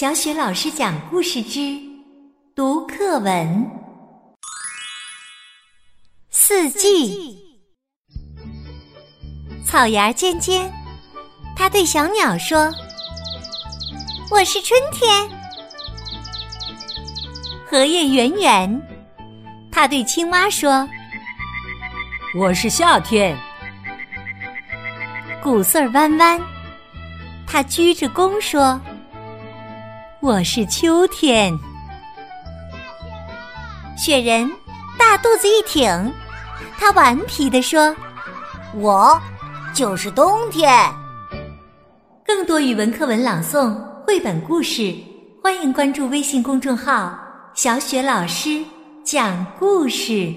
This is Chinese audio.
小雪老师讲故事之读课文：四季。草芽尖尖，他对小鸟说：“我是春天。”荷叶圆圆，他对青蛙说：“我是夏天。”谷穗弯弯，他鞠着躬说。我是秋天，雪人大肚子一挺，他顽皮地说：“我就是冬天。”更多语文课文朗诵、绘本故事，欢迎关注微信公众号“小雪老师讲故事”。